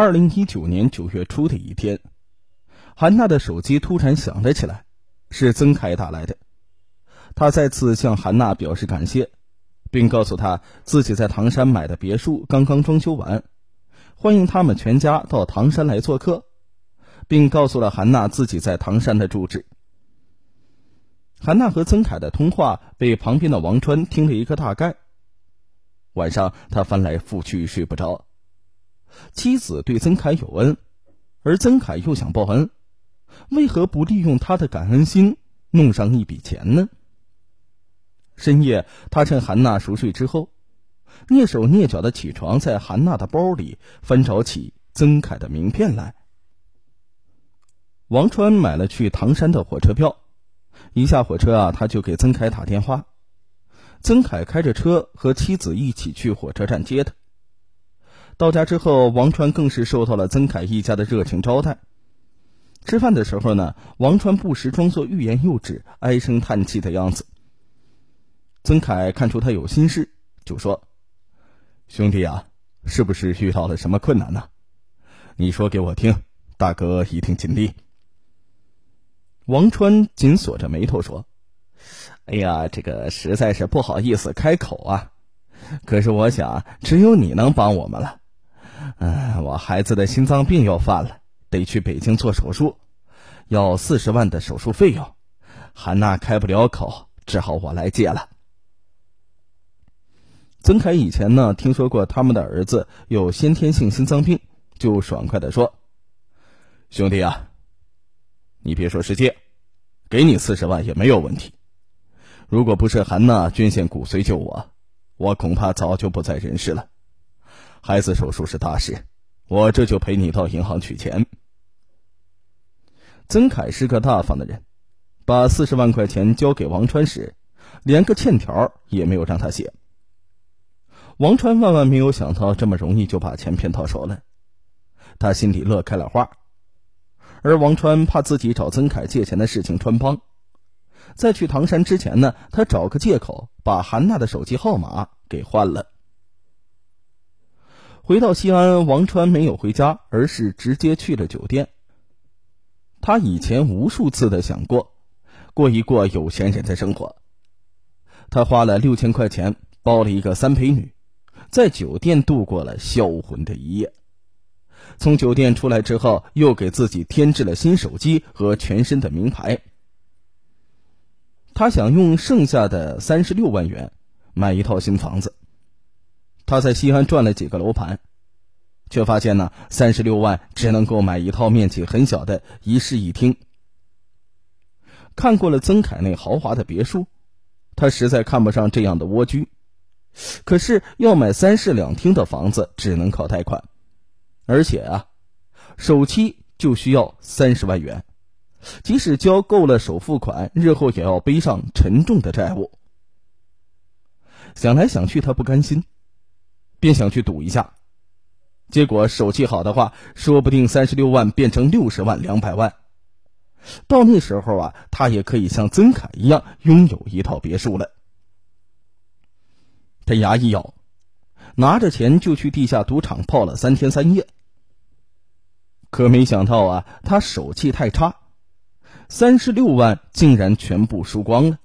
二零一九年九月初的一天，韩娜的手机突然响了起来，是曾凯打来的。他再次向韩娜表示感谢，并告诉她自己在唐山买的别墅刚刚装修完，欢迎他们全家到唐山来做客，并告诉了韩娜自己在唐山的住址。韩娜和曾凯的通话被旁边的王川听了一个大概。晚上，他翻来覆去睡不着。妻子对曾凯有恩，而曾凯又想报恩，为何不利用他的感恩心弄上一笔钱呢？深夜，他趁韩娜熟睡之后，蹑手蹑脚的起床，在韩娜的包里翻找起曾凯的名片来。王川买了去唐山的火车票，一下火车啊，他就给曾凯打电话。曾凯开着车和妻子一起去火车站接他。到家之后，王川更是受到了曾凯一家的热情招待。吃饭的时候呢，王川不时装作欲言又止、唉声叹气的样子。曾凯看出他有心事，就说：“兄弟啊，是不是遇到了什么困难呢？你说给我听，大哥一定尽力。”王川紧锁着眉头说：“哎呀，这个实在是不好意思开口啊。可是我想，只有你能帮我们了。”嗯，我孩子的心脏病要犯了，得去北京做手术，要四十万的手术费用。韩娜开不了口，只好我来借了。曾凯以前呢，听说过他们的儿子有先天性心脏病，就爽快的说：“兄弟啊，你别说是借，给你四十万也没有问题。如果不是韩娜捐献骨髓救我，我恐怕早就不在人世了。”孩子手术是大事，我这就陪你到银行取钱。曾凯是个大方的人，把四十万块钱交给王川时，连个欠条也没有让他写。王川万万没有想到这么容易就把钱骗到手了，他心里乐开了花。而王川怕自己找曾凯借钱的事情穿帮，在去唐山之前呢，他找个借口把韩娜的手机号码给换了。回到西安，王川没有回家，而是直接去了酒店。他以前无数次的想过，过一过有钱人的生活。他花了六千块钱包了一个三陪女，在酒店度过了销魂的一夜。从酒店出来之后，又给自己添置了新手机和全身的名牌。他想用剩下的三十六万元买一套新房子。他在西安转了几个楼盘，却发现呢，三十六万只能够买一套面积很小的一室一厅。看过了曾凯那豪华的别墅，他实在看不上这样的蜗居。可是要买三室两厅的房子，只能靠贷款，而且啊，首期就需要三十万元，即使交够了首付款，日后也要背上沉重的债务。想来想去，他不甘心。便想去赌一下，结果手气好的话，说不定三十六万变成六十万、两百万。到那时候啊，他也可以像曾凯一样拥有一套别墅了。他牙一咬，拿着钱就去地下赌场泡了三天三夜。可没想到啊，他手气太差，三十六万竟然全部输光了。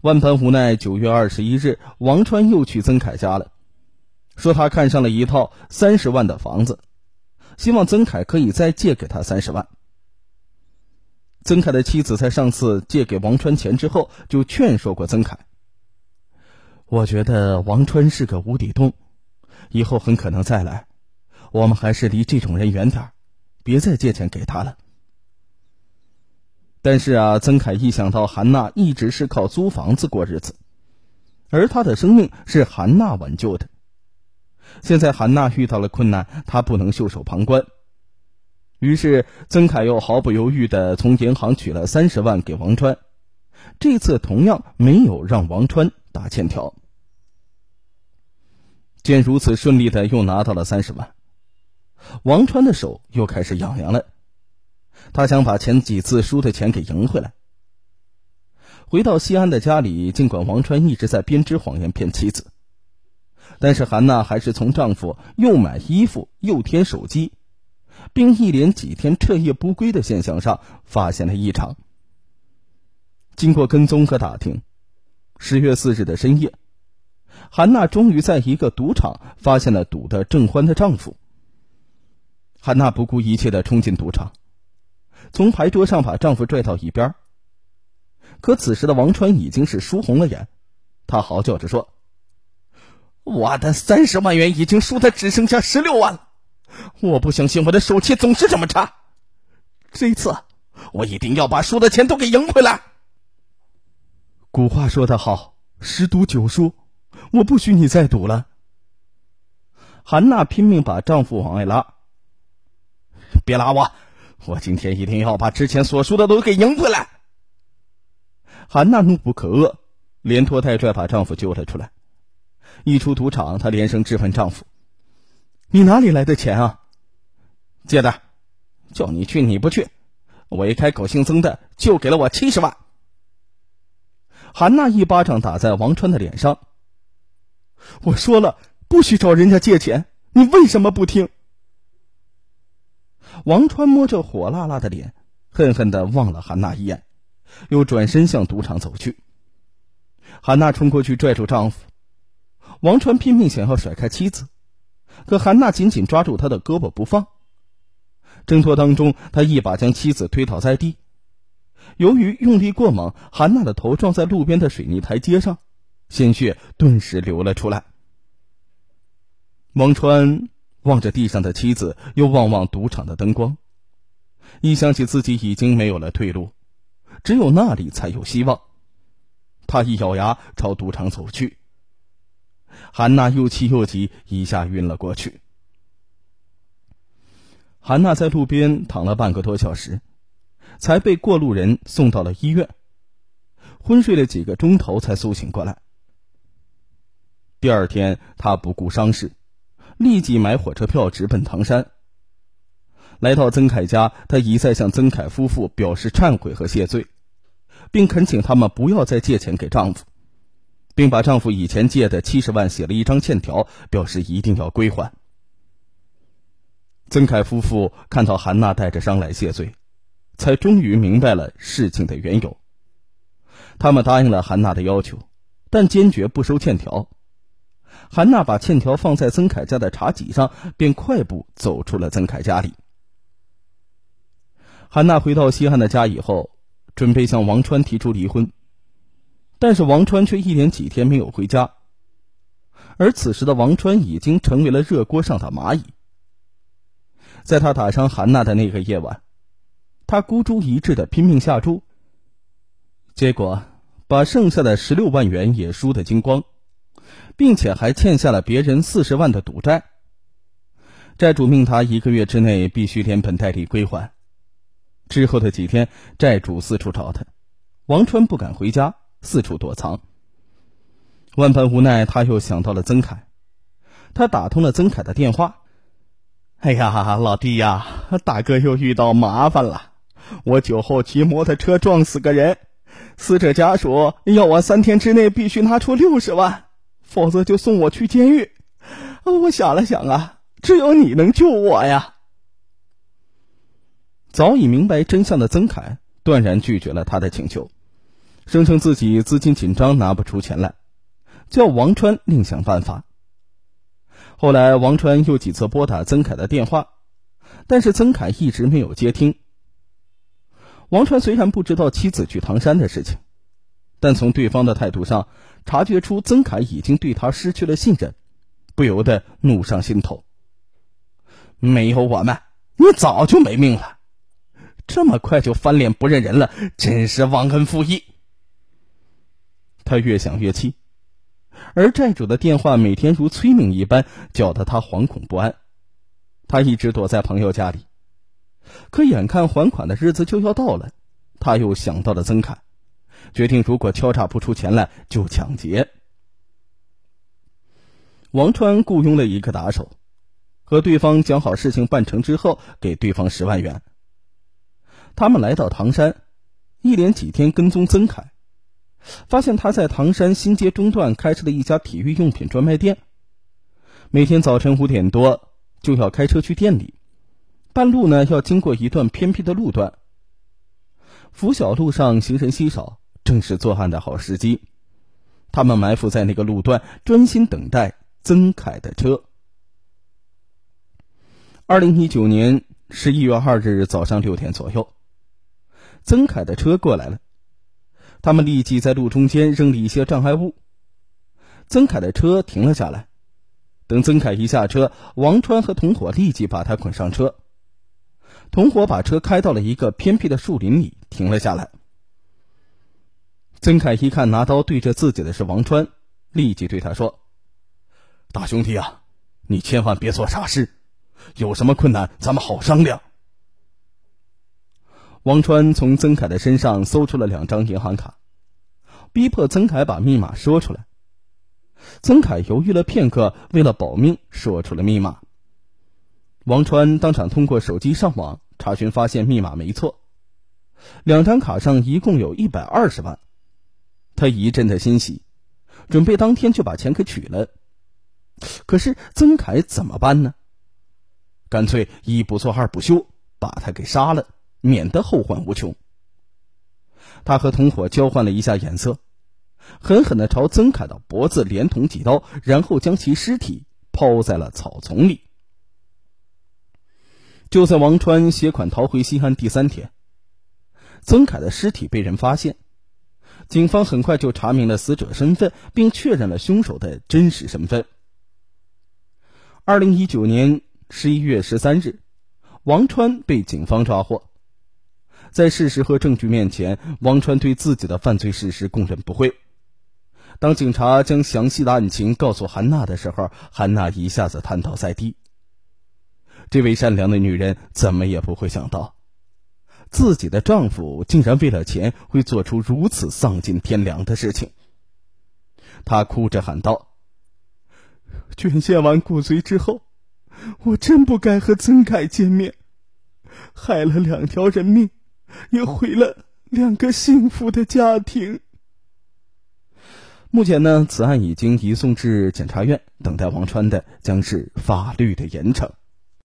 万般无奈，九月二十一日，王川又去曾凯家了。说他看上了一套三十万的房子，希望曾凯可以再借给他三十万。曾凯的妻子在上次借给王川钱之后，就劝说过曾凯：“我觉得王川是个无底洞，以后很可能再来，我们还是离这种人远点别再借钱给他了。”但是啊，曾凯一想到韩娜一直是靠租房子过日子，而他的生命是韩娜挽救的。现在韩娜遇到了困难，他不能袖手旁观。于是曾凯又毫不犹豫的从银行取了三十万给王川，这次同样没有让王川打欠条。见如此顺利的又拿到了三十万，王川的手又开始痒痒了。他想把前几次输的钱给赢回来。回到西安的家里，尽管王川一直在编织谎言骗妻子。但是韩娜还是从丈夫又买衣服又添手机，并一连几天彻夜不归的现象上发现了异常。经过跟踪和打听，十月四日的深夜，韩娜终于在一个赌场发现了赌得正欢的丈夫。韩娜不顾一切的冲进赌场，从牌桌上把丈夫拽到一边。可此时的王川已经是输红了眼，他嚎叫着说：“我的三十万元已经输的只剩下十六万了，我不相信我的手气总是这么差，这一次我一定要把输的钱都给赢回来。”古话说得好，十赌九输，我不许你再赌了。韩娜拼命把丈夫往外拉。别拉我！我今天一定要把之前所输的都给赢回来。韩娜怒不可遏，连拖带拽把丈夫救了出来。一出赌场，她连声质问丈夫：“你哪里来的钱啊？借的，叫你去你不去，我一开口姓曾的就给了我七十万。”韩娜一巴掌打在王川的脸上。我说了不许找人家借钱，你为什么不听？王川摸着火辣辣的脸，恨恨的望了韩娜一眼，又转身向赌场走去。韩娜冲过去拽住丈夫，王川拼命想要甩开妻子，可韩娜紧紧抓住他的胳膊不放。挣脱当中，他一把将妻子推倒在地。由于用力过猛，韩娜的头撞在路边的水泥台阶上，鲜血顿时流了出来。王川。望着地上的妻子，又望望赌场的灯光，一想起自己已经没有了退路，只有那里才有希望，他一咬牙朝赌场走去。韩娜又气又急，一下晕了过去。韩娜在路边躺了半个多小时，才被过路人送到了医院，昏睡了几个钟头才苏醒过来。第二天，她不顾伤势。立即买火车票直奔唐山。来到曾凯家，她一再向曾凯夫妇表示忏悔和谢罪，并恳请他们不要再借钱给丈夫，并把丈夫以前借的七十万写了一张欠条，表示一定要归还。曾凯夫妇看到韩娜带着伤来谢罪，才终于明白了事情的缘由。他们答应了韩娜的要求，但坚决不收欠条。韩娜把欠条放在曾凯家的茶几上，便快步走出了曾凯家里。韩娜回到西汉的家以后，准备向王川提出离婚，但是王川却一连几天没有回家。而此时的王川已经成为了热锅上的蚂蚁。在他打伤韩娜的那个夜晚，他孤注一掷的拼命下注，结果把剩下的十六万元也输得精光。并且还欠下了别人四十万的赌债，债主命他一个月之内必须连本带利归还。之后的几天，债主四处找他，王川不敢回家，四处躲藏。万般无奈，他又想到了曾凯，他打通了曾凯的电话：“哎呀，老弟呀，大哥又遇到麻烦了，我酒后骑摩托车撞死个人，死者家属要我三天之内必须拿出六十万。”否则就送我去监狱。我想了想啊，只有你能救我呀。早已明白真相的曾凯断然拒绝了他的请求，声称自己资金紧张拿不出钱来，叫王川另想办法。后来王川又几次拨打曾凯的电话，但是曾凯一直没有接听。王川虽然不知道妻子去唐山的事情。但从对方的态度上，察觉出曾凯已经对他失去了信任，不由得怒上心头。没有我们，你早就没命了。这么快就翻脸不认人了，真是忘恩负义。他越想越气，而债主的电话每天如催命一般，搅得他惶恐不安。他一直躲在朋友家里，可眼看还款的日子就要到了，他又想到了曾凯。决定，如果敲诈不出钱来，就抢劫。王川雇佣了一个打手，和对方讲好事情办成之后，给对方十万元。他们来到唐山，一连几天跟踪曾凯，发现他在唐山新街中段开设了一家体育用品专卖店，每天早晨五点多就要开车去店里，半路呢要经过一段偏僻的路段。拂晓路上行人稀少，正是作案的好时机。他们埋伏在那个路段，专心等待曾凯的车。二零一九年十一月二日早上六点左右，曾凯的车过来了，他们立即在路中间扔了一些障碍物。曾凯的车停了下来，等曾凯一下车，王川和同伙立即把他捆上车。同伙把车开到了一个偏僻的树林里，停了下来。曾凯一看拿刀对着自己的是王川，立即对他说：“大兄弟啊，你千万别做傻事，有什么困难咱们好商量。”王川从曾凯的身上搜出了两张银行卡，逼迫曾凯把密码说出来。曾凯犹豫了片刻，为了保命，说出了密码。王川当场通过手机上网查询，发现密码没错，两张卡上一共有一百二十万。他一阵的欣喜，准备当天就把钱给取了。可是曾凯怎么办呢？干脆一不做二不休，把他给杀了，免得后患无穷。他和同伙交换了一下眼色，狠狠的朝曾凯的脖子连捅几刀，然后将其尸体抛在了草丛里。就在王川携款逃回西安第三天，曾凯的尸体被人发现。警方很快就查明了死者身份，并确认了凶手的真实身份。二零一九年十一月十三日，王川被警方抓获。在事实和证据面前，王川对自己的犯罪事实供认不讳。当警察将详细的案情告诉韩娜的时候，韩娜一下子瘫倒在地。这位善良的女人怎么也不会想到。自己的丈夫竟然为了钱会做出如此丧尽天良的事情，她哭着喊道：“捐献完骨髓之后，我真不该和曾凯见面，害了两条人命，也毁了两个幸福的家庭。”目前呢，此案已经移送至检察院，等待王川的将是法律的严惩。